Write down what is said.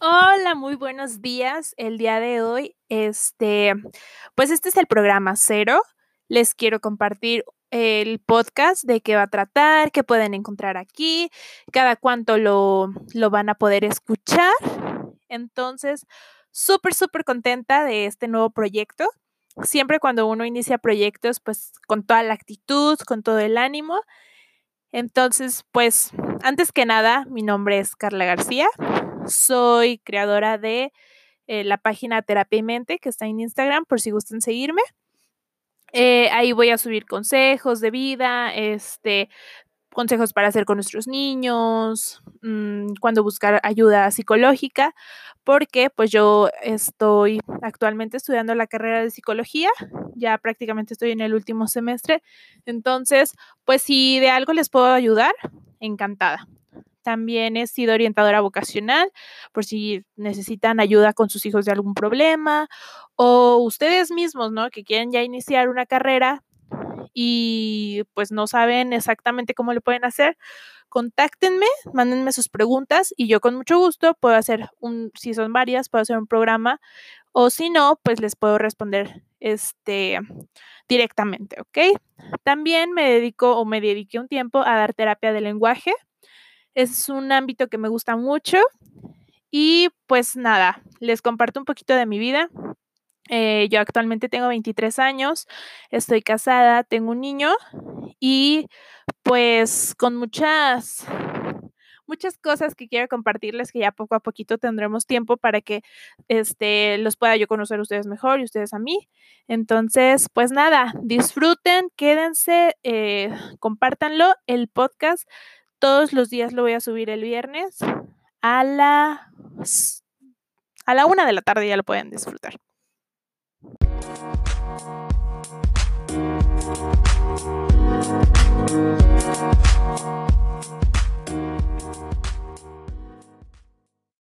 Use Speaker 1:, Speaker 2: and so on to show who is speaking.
Speaker 1: Hola, muy buenos días. El día de hoy, este, pues este es el programa cero. Les quiero compartir el podcast de qué va a tratar, qué pueden encontrar aquí, cada cuánto lo, lo van a poder escuchar. Entonces, súper, súper contenta de este nuevo proyecto. Siempre cuando uno inicia proyectos, pues con toda la actitud, con todo el ánimo. Entonces, pues, antes que nada, mi nombre es Carla García. Soy creadora de eh, la página Terapia y Mente que está en Instagram por si gustan seguirme. Eh, ahí voy a subir consejos de vida, este, consejos para hacer con nuestros niños, mm, cuando buscar ayuda psicológica, porque pues yo estoy actualmente estudiando la carrera de psicología, ya prácticamente estoy en el último semestre, entonces pues si de algo les puedo ayudar, encantada. También he sido orientadora vocacional por si necesitan ayuda con sus hijos de algún problema o ustedes mismos, ¿no? Que quieren ya iniciar una carrera y pues no saben exactamente cómo lo pueden hacer. Contáctenme, mándenme sus preguntas y yo con mucho gusto puedo hacer un, si son varias, puedo hacer un programa o si no, pues les puedo responder este directamente, ¿ok? También me dedico o me dediqué un tiempo a dar terapia de lenguaje es un ámbito que me gusta mucho. Y pues nada, les comparto un poquito de mi vida. Eh, yo actualmente tengo 23 años, estoy casada, tengo un niño y pues con muchas muchas cosas que quiero compartirles que ya poco a poquito tendremos tiempo para que este los pueda yo conocer a ustedes mejor y ustedes a mí. Entonces, pues nada, disfruten, quédense, eh, compártanlo. El podcast todos los días lo voy a subir el viernes a la, a la una de la tarde, ya lo pueden disfrutar.